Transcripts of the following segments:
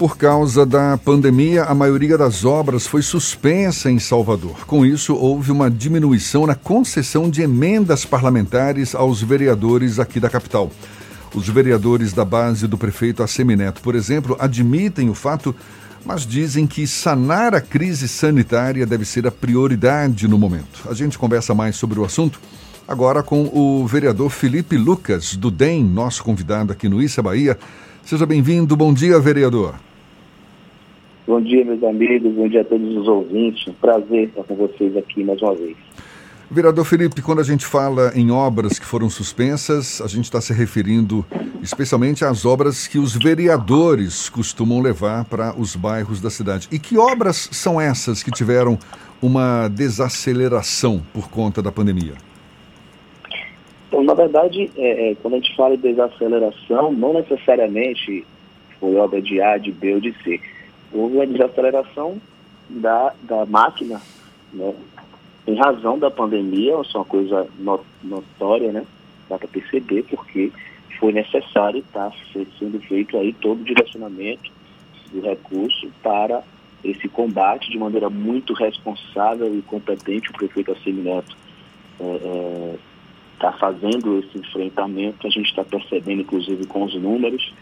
Por causa da pandemia, a maioria das obras foi suspensa em Salvador. Com isso, houve uma diminuição na concessão de emendas parlamentares aos vereadores aqui da capital. Os vereadores da base do prefeito Assemineto, por exemplo, admitem o fato, mas dizem que sanar a crise sanitária deve ser a prioridade no momento. A gente conversa mais sobre o assunto agora com o vereador Felipe Lucas, do DEM, nosso convidado aqui no Issa Bahia. Seja bem-vindo. Bom dia, vereador. Bom dia, meus amigos, bom dia a todos os ouvintes. Um prazer estar com vocês aqui mais uma vez. Vereador Felipe, quando a gente fala em obras que foram suspensas, a gente está se referindo especialmente às obras que os vereadores costumam levar para os bairros da cidade. E que obras são essas que tiveram uma desaceleração por conta da pandemia? Então, na verdade, é, é, quando a gente fala de desaceleração, não necessariamente foi obra de A, de B ou de C houve uma desaceleração da, da máquina, né? em razão da pandemia, isso é uma coisa notória, né? dá para perceber, porque foi necessário estar tá sendo feito aí todo o direcionamento do recurso para esse combate de maneira muito responsável e competente. O prefeito Assemineto está é, é, tá fazendo esse enfrentamento, a gente está percebendo, inclusive, com os números,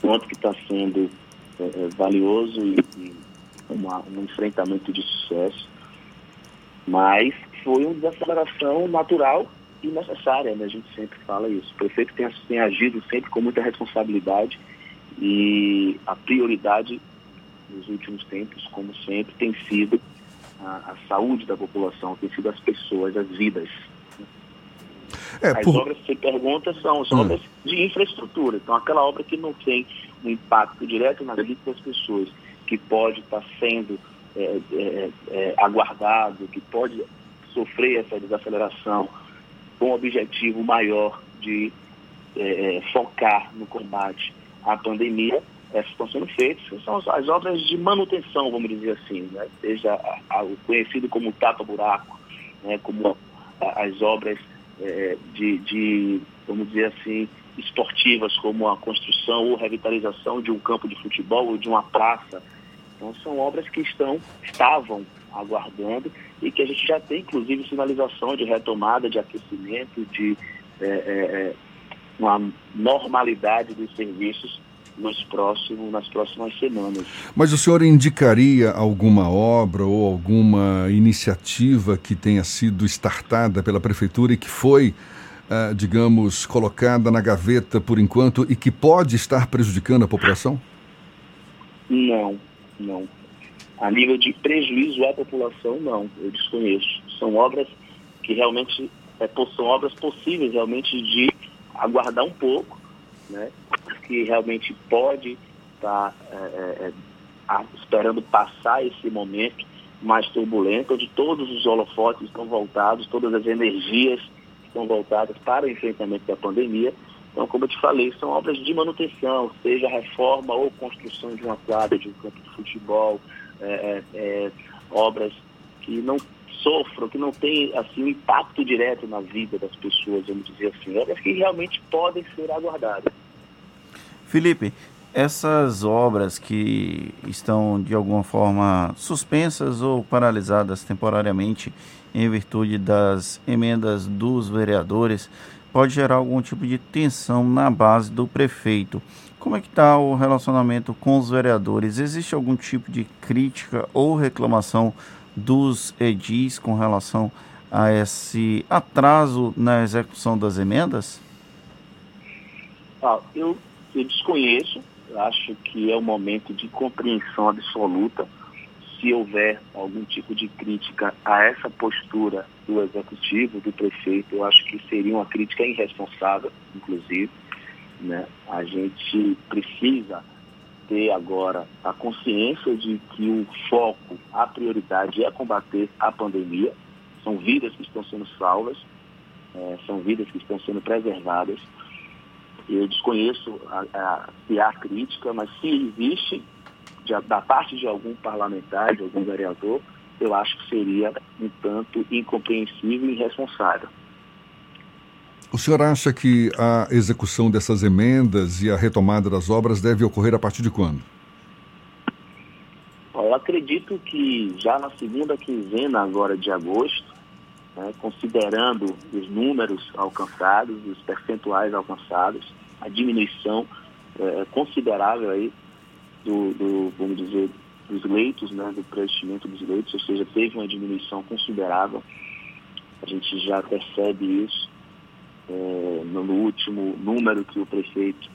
quanto que está sendo é, é, valioso e, e uma, um enfrentamento de sucesso, mas foi uma desaceleração natural e necessária, né? a gente sempre fala isso. O prefeito tem, tem agido sempre com muita responsabilidade e a prioridade nos últimos tempos, como sempre, tem sido a, a saúde da população, tem sido as pessoas, as vidas. É, As por... obras que você pergunta são, são hum. obras de infraestrutura. Então, aquela obra que não tem um impacto direto na vida das pessoas, que pode estar sendo é, é, é, aguardado, que pode sofrer essa desaceleração com o objetivo maior de é, é, focar no combate à pandemia, essas estão sendo feitas. São as, as obras de manutenção, vamos dizer assim, né? seja a, a, o conhecido como tapa-buraco, né? como as obras é, de, de, vamos dizer assim, esportivas, como a construção ou revitalização de um campo de futebol ou de uma praça. Então, são obras que estão, estavam aguardando e que a gente já tem, inclusive, sinalização de retomada, de aquecimento, de é, é, é uma normalidade dos serviços nos próximos, nas próximas semanas. Mas o senhor indicaria alguma obra ou alguma iniciativa que tenha sido startada pela prefeitura e que foi, uh, digamos, colocada na gaveta por enquanto e que pode estar prejudicando a população? Não, não. A nível de prejuízo à população, não. Eu desconheço. São obras que realmente é, são obras possíveis realmente de aguardar um pouco, né? Que realmente pode estar tá, é, é, é esperando passar esse momento mais turbulento, onde todos os holofotes estão voltados, todas as energias estão voltadas para o enfrentamento da pandemia. Então, como eu te falei, são obras de manutenção, seja reforma ou construção de uma quadra, de um campo de futebol, é, é, é obras que não sofram, que não têm assim, um impacto direto na vida das pessoas, vamos dizer assim, obras que realmente podem ser aguardadas. Felipe, essas obras que estão de alguma forma suspensas ou paralisadas temporariamente em virtude das emendas dos vereadores, pode gerar algum tipo de tensão na base do prefeito. Como é que está o relacionamento com os vereadores? Existe algum tipo de crítica ou reclamação dos edis com relação a esse atraso na execução das emendas? Ah, eu eu desconheço, acho que é um momento de compreensão absoluta. Se houver algum tipo de crítica a essa postura do executivo, do prefeito, eu acho que seria uma crítica irresponsável, inclusive. Né? A gente precisa ter agora a consciência de que o foco, a prioridade é combater a pandemia. São vidas que estão sendo salvas, é, são vidas que estão sendo preservadas. Eu desconheço a, a, se há crítica, mas se existe de, da parte de algum parlamentar, de algum vereador, eu acho que seria um tanto incompreensível e irresponsável. O senhor acha que a execução dessas emendas e a retomada das obras deve ocorrer a partir de quando? acredito que já na segunda quinzena agora de agosto, né, considerando os números alcançados, os percentuais alcançados, a diminuição é, considerável aí do, do, vamos dizer, dos leitos, né, do preenchimento dos leitos, ou seja, teve uma diminuição considerável. A gente já percebe isso é, no último número que o prefeito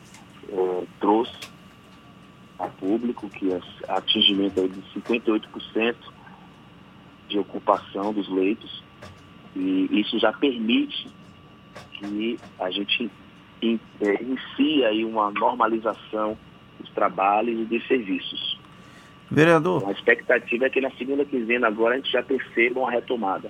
é, trouxe a público, que é atingimento de 58% de ocupação dos leitos, e isso já permite que a gente é, inicie aí uma normalização dos trabalhos e dos serviços. Vereador. A expectativa é que na segunda quinzena agora a gente já perceba uma retomada.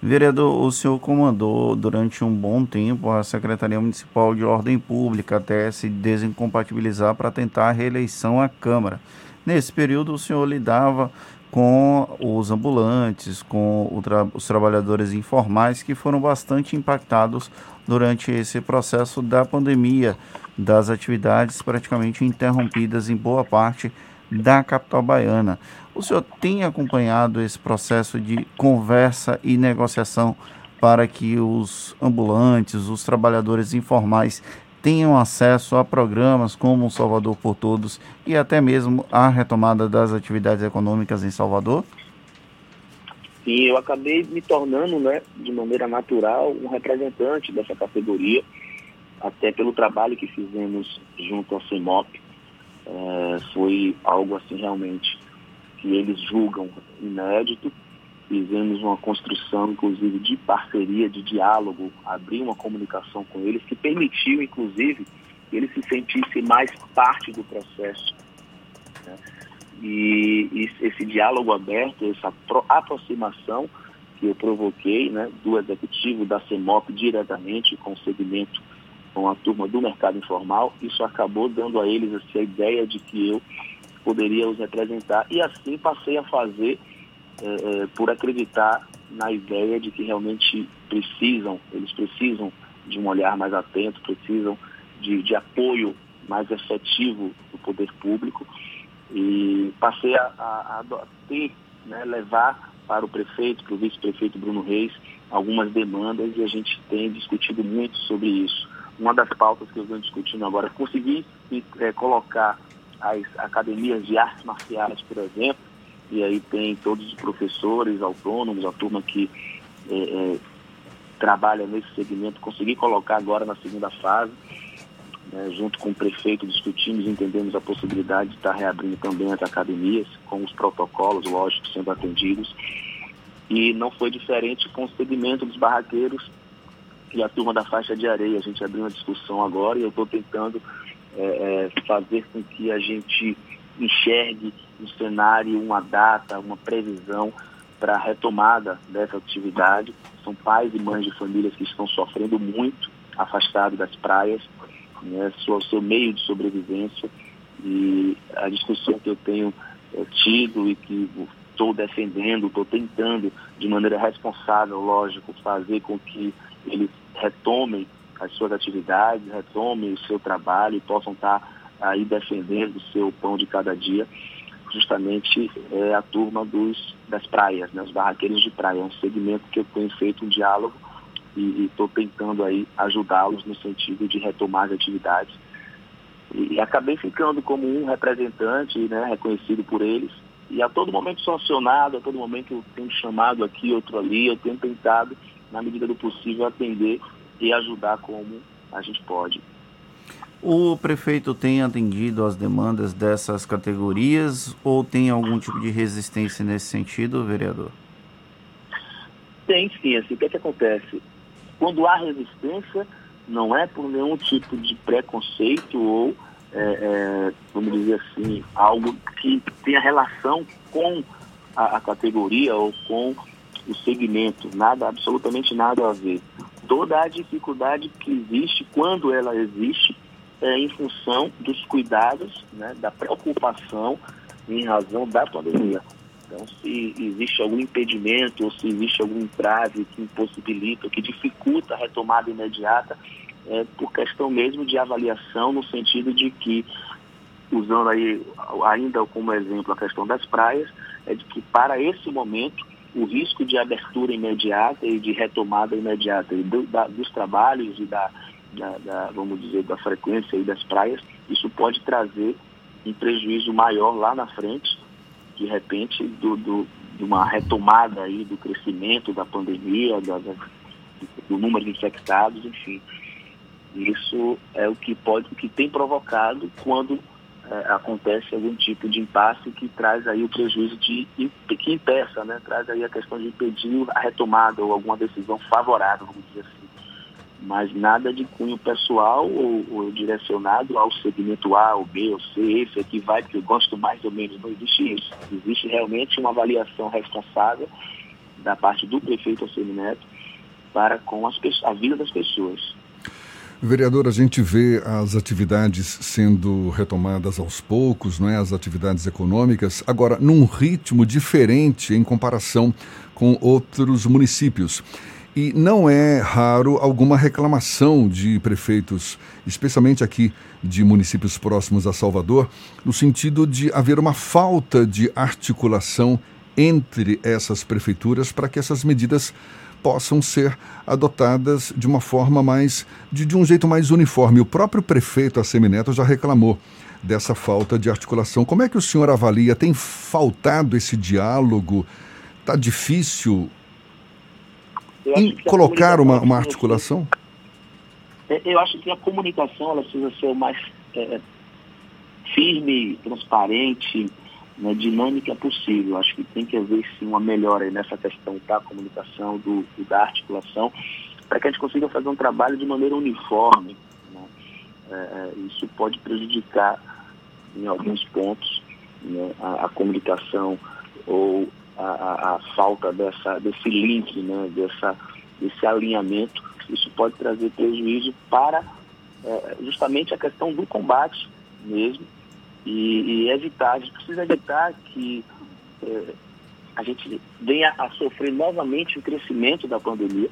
Vereador, o senhor comandou durante um bom tempo a Secretaria Municipal de Ordem Pública até se desincompatibilizar para tentar a reeleição à Câmara. Nesse período, o senhor lidava com os ambulantes, com tra os trabalhadores informais que foram bastante impactados durante esse processo da pandemia, das atividades praticamente interrompidas em boa parte da capital baiana. O senhor tem acompanhado esse processo de conversa e negociação para que os ambulantes, os trabalhadores informais tenham acesso a programas como Salvador por Todos e até mesmo a retomada das atividades econômicas em Salvador? Sim, eu acabei me tornando, né, de maneira natural, um representante dessa categoria, até pelo trabalho que fizemos junto ao CEMOP, é, foi algo assim realmente que eles julgam inédito. Fizemos uma construção, inclusive, de parceria, de diálogo, abrir uma comunicação com eles que permitiu, inclusive, que eles se sentissem mais parte do processo. Né? E, e esse diálogo aberto, essa aproximação que eu provoquei né, do executivo da CEMOP diretamente com o segmento com a turma do mercado informal, isso acabou dando a eles assim, a ideia de que eu poderia os representar e assim passei a fazer é, é, por acreditar na ideia de que realmente precisam, eles precisam de um olhar mais atento, precisam de, de apoio mais efetivo do poder público. E passei a, a, a ter, né, levar para o prefeito, para o vice-prefeito Bruno Reis, algumas demandas e a gente tem discutido muito sobre isso. Uma das pautas que eu venho discutindo agora, conseguir é, colocar as academias de artes marciais, por exemplo, e aí tem todos os professores autônomos, a turma que é, é, trabalha nesse segmento, conseguir colocar agora na segunda fase, né, junto com o prefeito, discutimos e entendemos a possibilidade de estar reabrindo também as academias, com os protocolos, lógicos, sendo atendidos. E não foi diferente com o segmento dos barraqueiros, e a turma da faixa de areia. A gente abriu uma discussão agora e eu estou tentando é, é, fazer com que a gente enxergue um cenário, uma data, uma previsão para a retomada dessa atividade. São pais e mães de famílias que estão sofrendo muito, afastados das praias, né, seu, seu meio de sobrevivência. E a discussão que eu tenho é, tido e que estou defendendo, estou tentando, de maneira responsável, lógico, fazer com que eles retomem as suas atividades, retomem o seu trabalho e possam estar aí defendendo o seu pão de cada dia, justamente é a turma dos, das praias, né, os barraqueiros de praia. É um segmento que eu tenho feito um diálogo e estou tentando aí ajudá-los no sentido de retomar as atividades. E, e acabei ficando como um representante, né, reconhecido por eles, e a todo momento sou acionado, a todo momento eu tenho chamado aqui, outro ali, eu tenho tentado na medida do possível, atender e ajudar como a gente pode. O prefeito tem atendido as demandas dessas categorias ou tem algum tipo de resistência nesse sentido, vereador? Tem sim, assim, o que, é que acontece? Quando há resistência, não é por nenhum tipo de preconceito ou, é, é, vamos dizer assim, algo que tenha relação com a, a categoria ou com o segmento, nada, absolutamente nada a ver. Toda a dificuldade que existe, quando ela existe, é em função dos cuidados, né, da preocupação em razão da pandemia. Então, se existe algum impedimento ou se existe algum entrave que impossibilita, que dificulta a retomada imediata, é por questão mesmo de avaliação, no sentido de que usando aí ainda como exemplo a questão das praias, é de que para esse momento o risco de abertura imediata e de retomada imediata dos trabalhos e da, da, da, vamos dizer, da frequência e das praias, isso pode trazer um prejuízo maior lá na frente, de repente, do, do de uma retomada aí do crescimento da pandemia, da, do número de infectados, enfim. Isso é o que pode, o que tem provocado quando é, acontece algum tipo de impasse que traz aí o prejuízo de que impeça, né? Traz aí a questão de impedir a retomada ou alguma decisão favorável, vamos dizer assim. Mas nada de cunho pessoal ou, ou direcionado ao segmento A, ou B, ou C, esse aqui vai, porque eu gosto mais ou menos, não existe isso. Existe realmente uma avaliação responsável da parte do prefeito Alcemir Neto para com as, a vida das pessoas. Vereador, a gente vê as atividades sendo retomadas aos poucos, não é? As atividades econômicas, agora num ritmo diferente em comparação com outros municípios. E não é raro alguma reclamação de prefeitos, especialmente aqui de municípios próximos a Salvador, no sentido de haver uma falta de articulação entre essas prefeituras para que essas medidas possam ser adotadas de uma forma mais, de, de um jeito mais uniforme. O próprio prefeito Assemineto já reclamou dessa falta de articulação. Como é que o senhor avalia? Tem faltado esse diálogo? Está difícil em colocar uma, uma articulação? É, eu acho que a comunicação ela precisa ser mais é, firme, transparente, né, dinâmica possível. Acho que tem que haver sim uma melhora nessa questão da comunicação, do, da articulação, para que a gente consiga fazer um trabalho de maneira uniforme. Né? É, é isso pode prejudicar em alguns pontos né, a, a, comunicação ou a, a, a, falta dessa, desse link, né, dessa, desse alinhamento. Isso pode trazer prejuízo para é, justamente a questão do combate mesmo e, e evitar, a gente precisa evitar que é, a gente venha a sofrer novamente o crescimento da pandemia,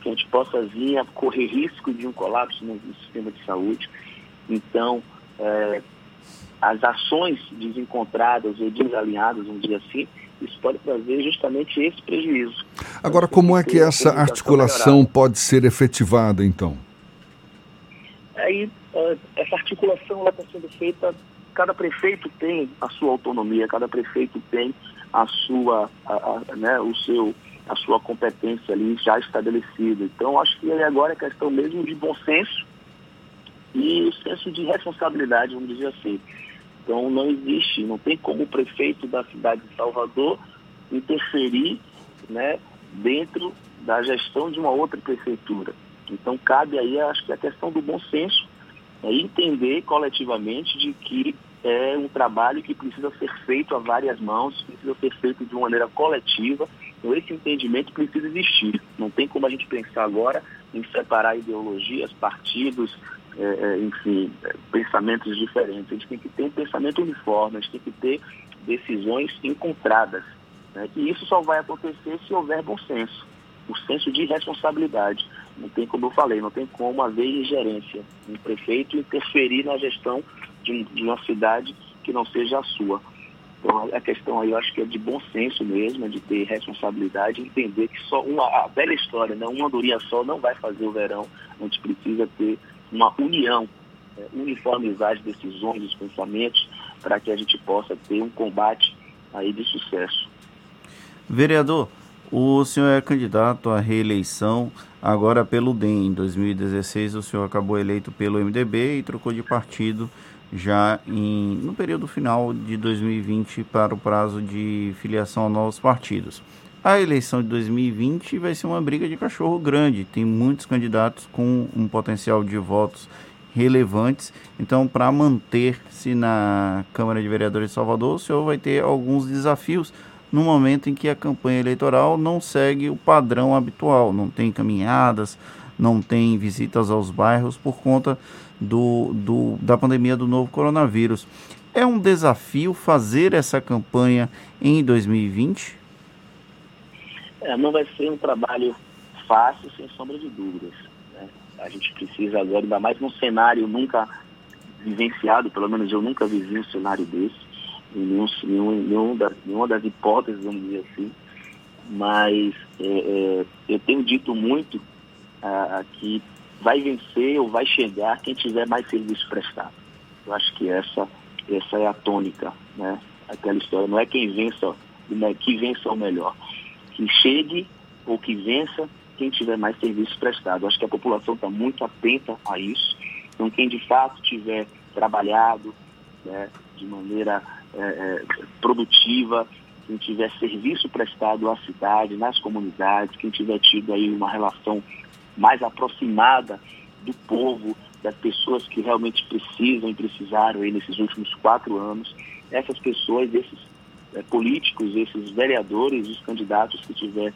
que a gente possa vir a correr risco de um colapso no, sistema de saúde. Então, é, as ações desencontradas ou desalinhadas, vamos dizer assim, isso pode trazer justamente esse prejuízo. Agora, como é que essa articulação melhorada. pode ser efetivada, então? Aí, essa articulação está sendo feita cada prefeito tem a sua autonomia, cada prefeito tem a sua, a, a, né, o seu, a sua competência ali já estabelecida. Então, acho que agora é questão mesmo de bom senso e o senso de responsabilidade, vamos dizer assim. Então, não existe, não tem como o prefeito da cidade de Salvador interferir né, dentro da gestão de uma outra prefeitura. Então, cabe aí, acho que a questão do bom senso, é entender coletivamente de que é um trabalho que precisa ser feito a várias mãos, precisa ser feito de uma maneira coletiva. Então, esse entendimento precisa existir. Não tem como a gente pensar agora em separar ideologias, partidos, é, é enfim, pensamentos diferentes. A gente tem que ter pensamento uniforme, a gente tem que ter decisões encontradas. Né? E isso só vai acontecer se houver bom senso, o senso de responsabilidade. Não tem como eu falei, não tem como haver ingerência. Um prefeito interferir na gestão de, de uma cidade que não seja a sua. Então a questão aí eu acho que é de bom senso mesmo, é de ter responsabilidade, entender que só uma a velha história, né? uma andorinha só não vai fazer o verão. A gente precisa ter uma união, é, uniformizar as decisões, os pensamentos, para que a gente possa ter um combate aí de sucesso. Vereador, o senhor é candidato à reeleição agora pelo DEM. Em 2016 o senhor acabou eleito pelo MDB e trocou de partido já em, no período final de 2020 para o prazo de filiação a novos partidos. A eleição de 2020 vai ser uma briga de cachorro grande, tem muitos candidatos com um potencial de votos relevantes. Então, para manter-se na Câmara de Vereadores de Salvador, o senhor vai ter alguns desafios no momento em que a campanha eleitoral não segue o padrão habitual, não tem caminhadas, não tem visitas aos bairros por conta do, do, da pandemia do novo coronavírus. É um desafio fazer essa campanha em 2020? É, não vai ser um trabalho fácil, sem sombra de dúvidas. Né? A gente precisa agora, ainda mais num cenário nunca vivenciado, pelo menos eu nunca vivi um cenário desse, em nenhum, nenhum, nenhum das, nenhuma das hipóteses, vamos dizer assim, mas é, é, eu tenho dito muito ah, que vai vencer ou vai chegar quem tiver mais serviço prestado. Eu acho que essa, essa é a tônica, né? Aquela história, não é quem vença, não é que vença o melhor. Que chegue ou que vença quem tiver mais serviço prestado. Acho que a população está muito atenta a isso. Então, quem de fato tiver trabalhado né, de maneira é, é, produtiva, quem tiver serviço prestado à cidade, nas comunidades, quem tiver tido aí uma relação mais aproximada do povo, das pessoas que realmente precisam e precisaram aí nesses últimos quatro anos, essas pessoas, esses é, políticos, esses vereadores, os candidatos que tiver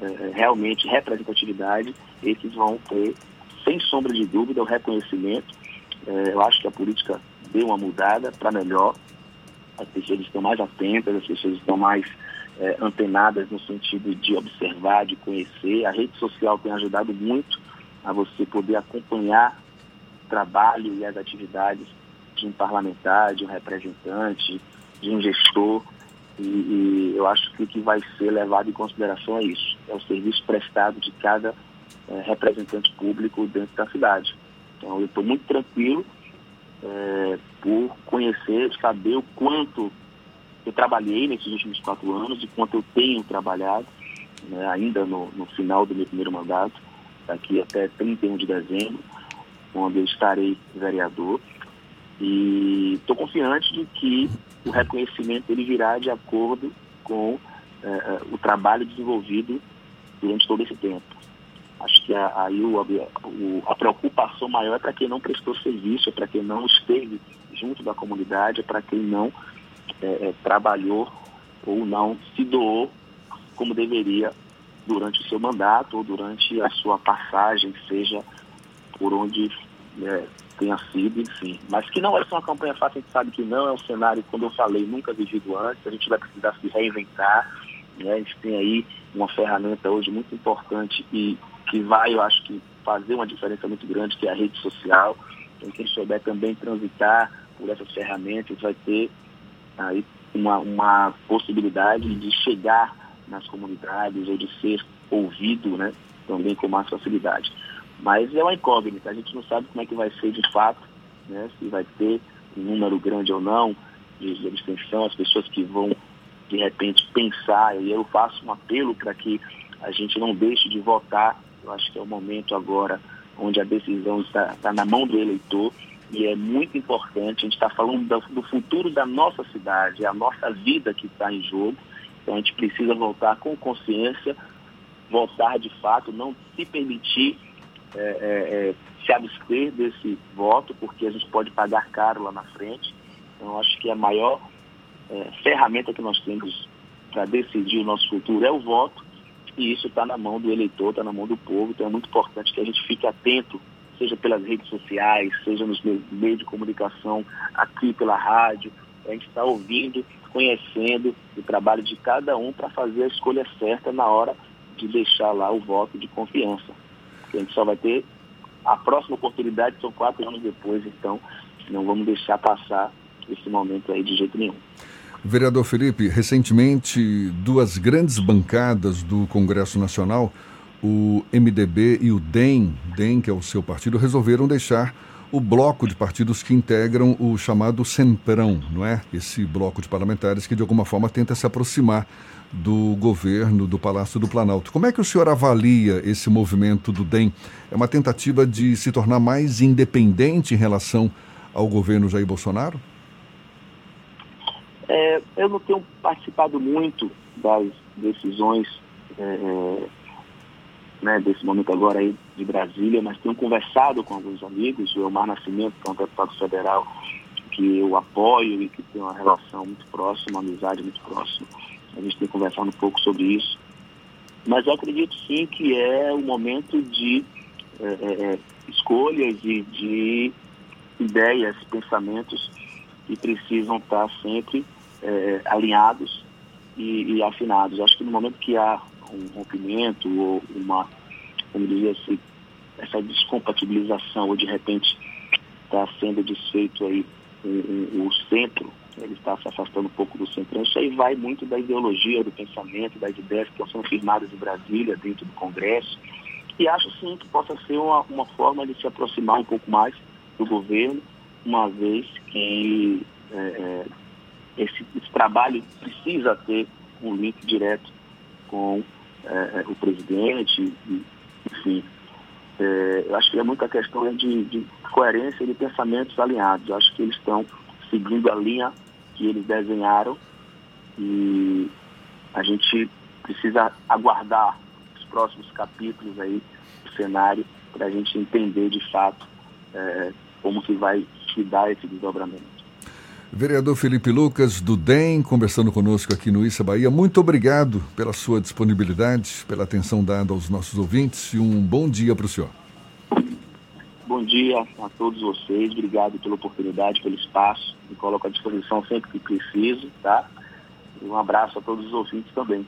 é, realmente representatividade, esses vão ter, sem sombra de dúvida, o reconhecimento. É, eu acho que a política deu uma mudada para melhor, as pessoas estão mais atentas, as pessoas estão mais antenadas no sentido de observar, de conhecer. A rede social tem ajudado muito a você poder acompanhar o trabalho e as atividades de um parlamentar, de um representante, de um gestor. E, e eu acho que o que vai ser levado em consideração é isso: é o serviço prestado de cada é, representante público dentro da cidade. Então, eu estou muito tranquilo é, por conhecer, saber o quanto eu trabalhei nesses últimos quatro anos e quanto eu tenho trabalhado, né, ainda no, no, final do meu primeiro mandato, daqui até 31 de dezembro, onde eu estarei vereador. E estou confiante de que o reconhecimento ele virá de acordo com é, é o trabalho desenvolvido durante todo esse tempo. Acho que aí o, o, a preocupação maior é para quem não prestou serviço, é para quem não esteve junto da comunidade, é para quem não é, trabalhou ou não se doou como deveria durante o seu mandato ou durante a sua passagem, seja por onde é, tenha sido, enfim. Mas que não vai ser uma campanha fácil, a gente sabe que não, é um cenário, como eu falei, nunca vivido antes, a gente vai precisar se reinventar. Né? A gente tem aí uma ferramenta hoje muito importante e que vai, eu acho que, fazer uma diferença muito grande, que é a rede social. Então, quem souber também transitar por essas ferramentas vai ter aí uma, uma possibilidade de chegar nas comunidades ou de ser ouvido né, também com mais facilidade. Mas é uma incógnita, a gente não sabe como é que vai ser de fato, né, se vai ter um número grande ou não de, abstenção, as pessoas que vão de repente pensar, e eu faço um apelo para que a gente não deixe de votar, eu acho que é o momento agora onde a decisão está, está na mão do eleitor e é muito importante, a gente está falando do, do, futuro da nossa cidade, é a nossa vida que está em jogo, então a gente precisa voltar com consciência, voltar de fato, não se permitir é, é, é, se abster desse voto, porque a gente pode pagar caro lá na frente. Então acho que a maior é, ferramenta que nós temos para decidir o nosso futuro é o voto, e isso está na mão do eleitor, está na mão do povo, então é muito importante que a gente fique atento seja pelas redes sociais, seja nos meios de comunicação, aqui pela rádio. A gente está ouvindo, conhecendo o trabalho de cada um para fazer a escolha certa na hora de deixar lá o voto de confiança. A gente só vai ter a próxima oportunidade, são quatro anos depois, então não vamos deixar passar esse momento aí de jeito nenhum. Vereador Felipe, recentemente duas grandes bancadas do Congresso Nacional o MDB e o DEM, DEM, que é o seu partido, resolveram deixar o bloco de partidos que integram o chamado Centrão, não é? Esse bloco de parlamentares que de alguma forma tenta se aproximar do governo do Palácio do Planalto. Como é que o senhor avalia esse movimento do DEM? É uma tentativa de se tornar mais independente em relação ao governo Jair Bolsonaro? É, eu não tenho participado muito das decisões é, é né, desse momento agora aí de Brasília, mas tenho conversado com alguns amigos, o Elmar Nascimento, que é um deputado federal que eu apoio e que tem uma relação muito próxima, uma amizade muito próxima. A gente tem conversado um pouco sobre isso. Mas eu acredito sim que é o um momento de é, é, é, escolhas e de ideias, pensamentos que precisam estar sempre é, alinhados e, e afinados. Acho que no momento que há um rompimento ou uma, como dizer assim, essa descompatibilização ou de repente está sendo desfeito aí o, centro, ele está se afastando um pouco do centro. Isso aí vai muito da ideologia, do pensamento, das ideias que estão sendo firmadas em Brasília, dentro do Congresso. E acho sim que possa ser uma, uma forma de se aproximar um pouco mais do governo, uma vez que é, é esse, esse, trabalho precisa ter um link direto com é, é o presidente, enfim. É, eu acho que é muita questão de, de coerência e de pensamentos alinhados. Eu acho que eles estão seguindo a linha que eles desenharam e a gente precisa aguardar os próximos capítulos aí do cenário para a gente entender de fato é, como que vai se dar esse desdobramento. Vereador Felipe Lucas, do DEM, conversando conosco aqui no Issa Bahia. Muito obrigado pela sua disponibilidade, pela atenção dada aos nossos ouvintes e um bom dia para o senhor. Bom dia a todos vocês, obrigado pela oportunidade, pelo espaço, me coloco à disposição sempre que preciso, tá? E um abraço a todos os ouvintes também.